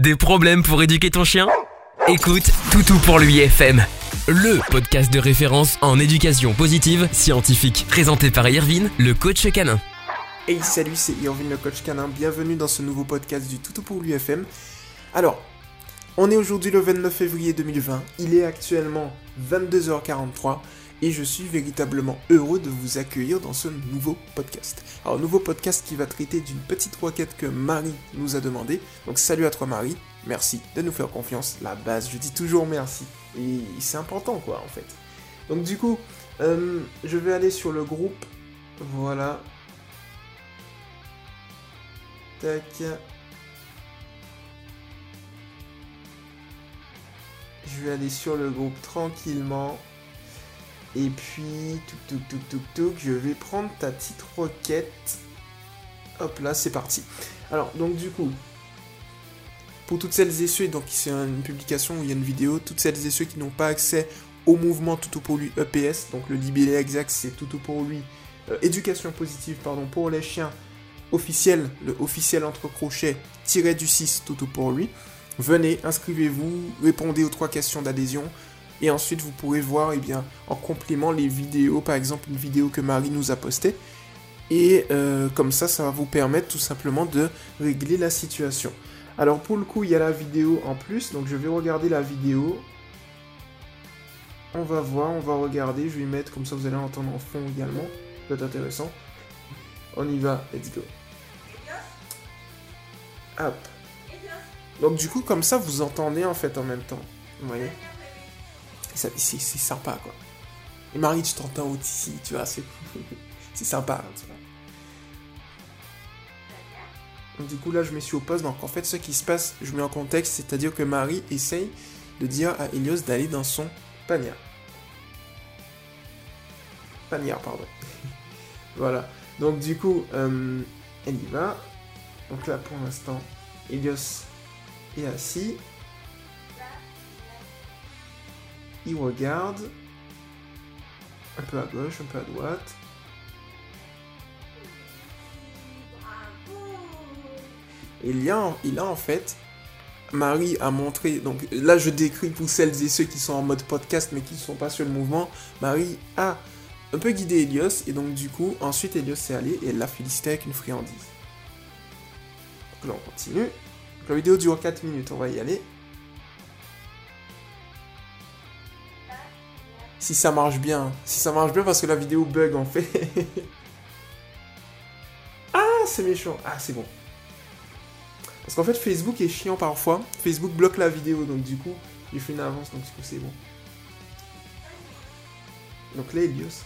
Des problèmes pour éduquer ton chien? Écoute Toutou pour lui FM, le podcast de référence en éducation positive scientifique, présenté par Irvine, le coach canin. Hey salut, c'est Irvine le coach canin, bienvenue dans ce nouveau podcast du Toutou pour l'UFM. Alors, on est aujourd'hui le 29 février 2020, il est actuellement 22h43 et je suis véritablement heureux de vous accueillir dans ce nouveau podcast. Alors, nouveau podcast qui va traiter d'une petite requête que Marie nous a demandé. Donc, salut à toi Marie, merci de nous faire confiance. La base, je dis toujours merci. Et c'est important quoi en fait. Donc, du coup, euh, je vais aller sur le groupe. Voilà. Tac. Je vais aller sur le groupe tranquillement. Et puis, je vais prendre ta petite roquette. Hop là, c'est parti. Alors, donc du coup, pour toutes celles et ceux, donc c'est une publication où il y a une vidéo, toutes celles et ceux qui n'ont pas accès au mouvement Toutou pour lui EPS, donc le libellé exact c'est Toutou pour lui, euh, éducation positive, pardon, pour les chiens officiel, le officiel entre crochets, tiré du 6 Toutou pour lui. Venez, inscrivez-vous, répondez aux trois questions d'adhésion. Et ensuite, vous pourrez voir, eh bien, en complément, les vidéos, par exemple, une vidéo que Marie nous a postée. Et euh, comme ça, ça va vous permettre tout simplement de régler la situation. Alors, pour le coup, il y a la vidéo en plus. Donc, je vais regarder la vidéo. On va voir, on va regarder. Je vais mettre, comme ça, vous allez entendre en fond également. Ça peut être intéressant. On y va, let's go. Hop. Donc, du coup, comme ça, vous entendez en fait en même temps. Vous voyez c'est sympa quoi. Et Marie, tu t'entends aussi, tu vois, c'est sympa. Tu vois. Donc, du coup, là, je me suis au poste. Donc, en fait, ce qui se passe, je mets en contexte, c'est-à-dire que Marie essaye de dire à Elios d'aller dans son panier. Panier, pardon. voilà. Donc, du coup, euh, elle y va. Donc, là, pour l'instant, Elios est assis. il regarde un peu à gauche, un peu à droite. Et il y a, il a en fait, Marie a montré, donc là je décris pour celles et ceux qui sont en mode podcast mais qui ne sont pas sur le mouvement, Marie a un peu guidé Elios et donc du coup ensuite Elios s'est allé et elle l'a félicité avec une friandise. Donc là on continue. La vidéo dure 4 minutes, on va y aller. si ça marche bien. Si ça marche bien parce que la vidéo bug en fait. ah, c'est méchant. Ah, c'est bon. Parce qu'en fait, Facebook est chiant parfois. Facebook bloque la vidéo, donc du coup, j'ai fait une avance, donc du coup, c'est bon. Donc là, Elios.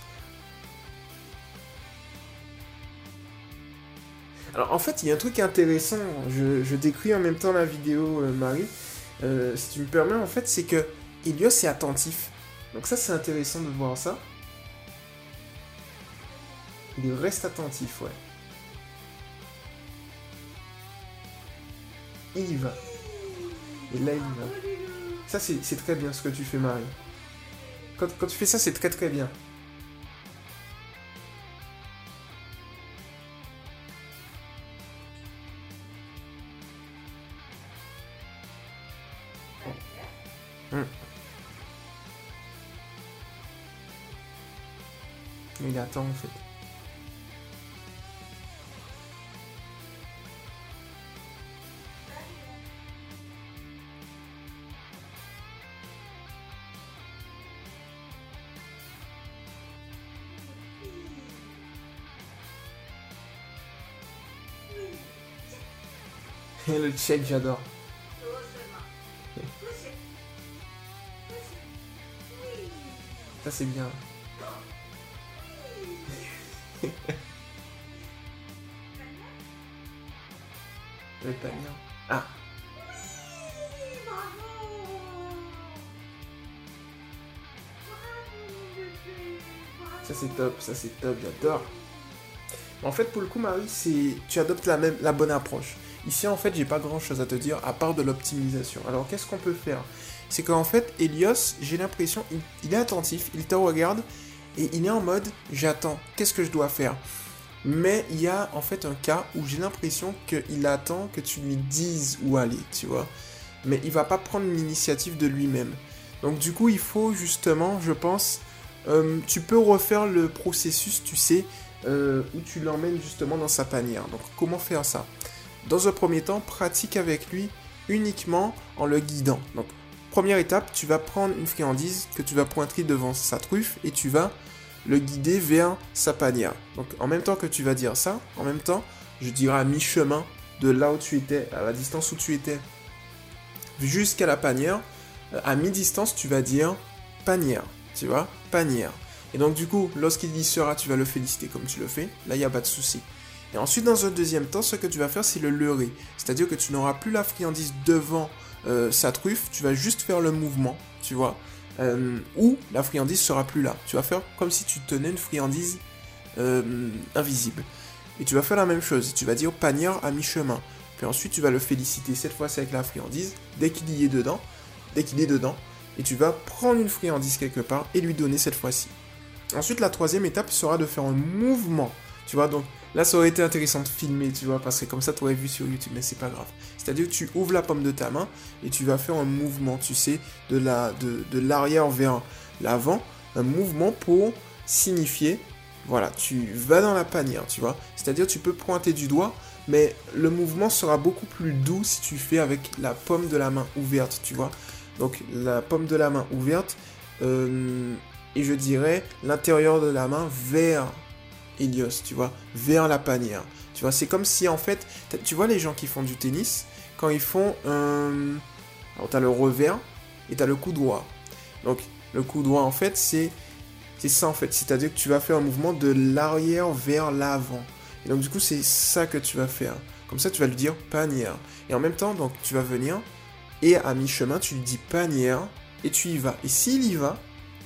Alors en fait, il y a un truc intéressant. Je, décris en même temps la vidéo, euh, Marie. Euh, si tu me permets, en fait, c'est que Elios est attentif. Donc ça, c'est intéressant de voir ça. Il reste attentif, ouais. Il y va. Et là, il y va. Ça, c'est très bien ce que tu fais, Marie. Quand tu fais ça, c'est très très bien. Il attend en fait. Et le check, j'adore. Ça c'est bien. Le panier. Ah. Ça c'est top, ça c'est top, j'adore. En fait, pour le coup, Marie, tu adoptes la même, la bonne approche. Ici, en fait, j'ai pas grand chose à te dire à part de l'optimisation. Alors, qu'est-ce qu'on peut faire? C'est qu'en fait, Elios, j'ai l'impression, il, est attentif, il te regarde et il est en mode j'attends. Qu'est-ce que je dois faire? Mais il y a en fait un cas où j'ai l'impression qu'il attend que tu lui dises où aller, tu vois. Mais il va pas prendre l'initiative de lui-même. Donc du coup, il faut justement, je pense, euh, tu peux refaire le processus, tu sais, euh, où tu l'emmènes justement dans sa panière. Donc comment faire ça? Dans un premier temps, pratique avec lui uniquement en le guidant. Donc première étape, tu vas prendre une friandise que tu vas pointer devant sa truffe et tu vas le guider vers sa panière. Donc en même temps que tu vas dire ça, en même temps, je dirais à mi-chemin de là où tu étais, à la distance où tu étais, jusqu'à la panière, euh, à mi-distance, tu vas dire panière, tu vois, panière. Et donc du coup, lorsqu'il y sera, tu vas le féliciter comme tu le fais. Là, il n'y a pas de souci. Et ensuite, dans un deuxième temps, ce que tu vas faire, c'est le leurrer. C'est-à-dire que tu n'auras plus la friandise devant euh, sa truffe, tu vas juste faire le mouvement, tu vois. Euh, ou la friandise sera plus là. Tu vas faire comme si tu tenais une friandise invisible. Et tu vas faire la même chose. Tu vas dire panière à mi-chemin. Puis ensuite, tu vas le féliciter. Cette fois, c'est avec la friandise. Dès qu'il y est dedans, dès qu'il est dedans, et tu vas prendre une friandise quelque part et lui donner cette fois-ci. Ensuite, la troisième étape sera de faire un mouvement. Tu vois, donc là, ça aurait été intéressant de filmer, tu vois, parce que comme ça, tu aurais vu sur YouTube, mais c'est pas grave. C'est-à-dire tu ouvres la pomme de ta main et tu vas faire un mouvement, tu sais, de la de, l'arrière vers l'avant, un mouvement pour signifier, voilà, tu vas dans la panière, tu vois. C'est-à-dire tu peux pointer du doigt, mais le mouvement sera beaucoup plus doux si tu fais avec la pomme de la main ouverte, tu vois. Donc la pomme de la main ouverte, euh, et je dirais l'intérieur de la main vers Helios, tu vois, vers la panière. Tu vois, c'est comme si en fait, tu vois les gens qui font du tennis, quand ils font un... Alors t'as le revers et t'as le coup droit. Donc le coup droit en fait c'est c'est ça en fait, c'est-à-dire que tu vas faire un mouvement de l'arrière vers l'avant. Et donc du coup c'est ça que tu vas faire. Comme ça tu vas lui dire panière. Et en même temps donc tu vas venir et à mi-chemin, tu lui dis panière et tu y vas. Et s'il y va,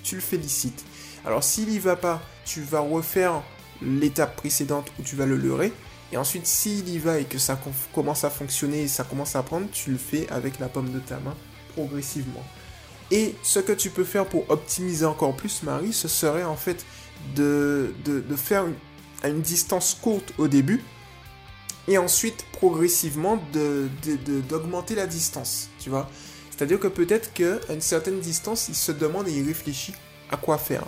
tu le félicites. Alors s'il y va pas, tu vas refaire l'étape précédente où tu vas le leurrer. Et ensuite, s'il y va et que ça commence à fonctionner et ça commence à prendre, tu le fais avec la pomme de ta main progressivement. Et ce que tu peux faire pour optimiser encore plus, Marie, ce serait en fait de, de, faire à une distance courte au début, et ensuite progressivement d'augmenter la distance, tu vois. C'est-à-dire que peut-être qu'à une certaine distance, il se demande et il réfléchit à quoi faire.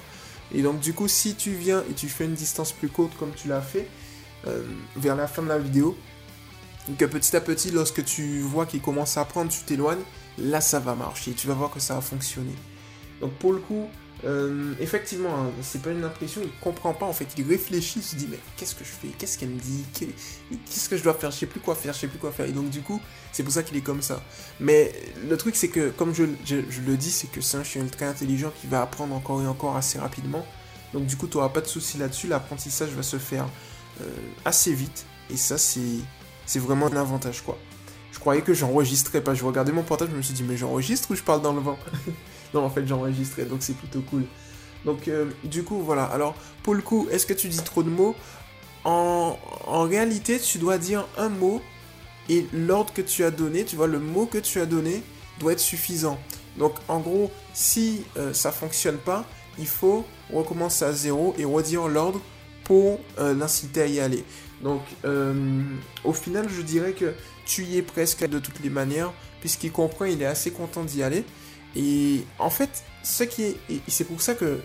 Et donc du coup, si tu viens et tu fais une distance plus courte comme tu l'as fait, euh, vers la fin de la vidéo, que petit à petit, lorsque tu vois qu'il commence à prendre, tu t'éloignes, là ça va marcher, tu vas voir que ça va fonctionner. Donc pour le coup, euh, effectivement, hein, c'est pas une impression, il comprend pas en fait, il réfléchit, il se dit mais qu'est-ce que je fais, qu'est-ce qu'elle me dit, qu'est-ce que je dois faire, je sais plus quoi faire, je sais plus quoi faire, et donc du coup, c'est pour ça qu'il est comme ça. Mais le truc c'est que, comme je, le dis, c'est que c'est un chien très intelligent qui va apprendre encore et encore assez rapidement, donc du coup, tu n'auras pas de souci là-dessus, l'apprentissage va se faire euh, assez vite, et ça c'est vraiment un avantage quoi. Je croyais que j'enregistrais pas, je regardais mon portable, je me suis dit mais j'enregistre ou je parle dans le vent? Non, en fait, j'ai enregistré, donc c'est plutôt cool. Donc, euh, du coup, voilà. Alors, pour le coup, est-ce que tu dis trop de mots? En, réalité, tu dois dire un mot et l'ordre que tu as donné, tu vois, le mot que tu as donné doit être suffisant. Donc, en gros, si euh, ça fonctionne pas, il faut recommencer à zéro et redire l'ordre pour euh, l'inciter à y aller. Donc, au final, je dirais que tu y es presque de toutes les manières, puisqu'il comprend, il est assez content d'y aller. Et en fait, ce qui est, et c'est pour ça que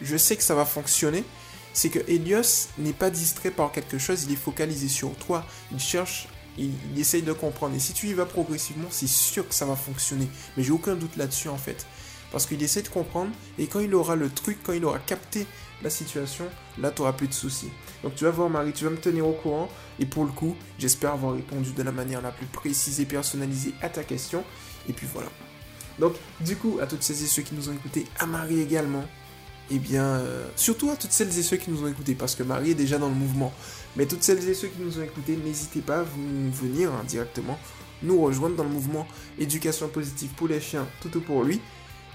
je sais que ça va fonctionner, c'est que Helios n'est pas distrait par quelque chose, il est focalisé sur toi, il cherche, il, essaye de comprendre. Et si tu y vas progressivement, c'est sûr que ça va fonctionner. Mais j'ai aucun doute là-dessus en fait. Parce qu'il essaie de comprendre, et quand il aura le truc, quand il aura capté la situation, là tu n'auras plus de soucis. Donc tu vas voir Marie, tu vas me tenir au courant, et pour le coup, j'espère avoir répondu de la manière la plus précise et personnalisée à ta question. Et puis voilà. Donc, du coup, à toutes celles et ceux qui nous ont écoutés, à Marie également, et eh bien, euh, surtout à toutes celles et ceux qui nous ont écoutés, parce que Marie est déjà dans le mouvement. Mais toutes celles et ceux qui nous ont écoutés, n'hésitez pas à vous venir hein, directement nous rejoindre dans le mouvement éducation positive pour les chiens, tout pour lui.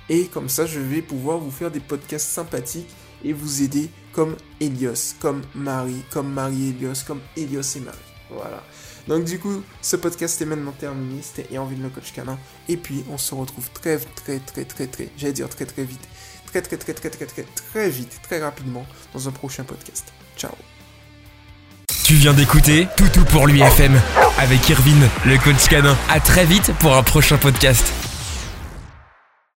Et comme ça, je vais pouvoir vous faire des podcasts sympathiques et vous aider comme Elios, comme Marie, comme Marie Elios, comme Elios et Marie. Voilà. Donc du coup, ce podcast est maintenant terminé. C'était Envie de le coach canin. Et puis, on se retrouve très, très, très, très, très, j'allais dire très, très vite. Très, très, très, très, très, très, très, très vite, très rapidement dans un prochain podcast. Ciao Tu viens d'écouter Toutou pour l'UFM avec Irvine, le coach canin. À très vite pour un prochain podcast.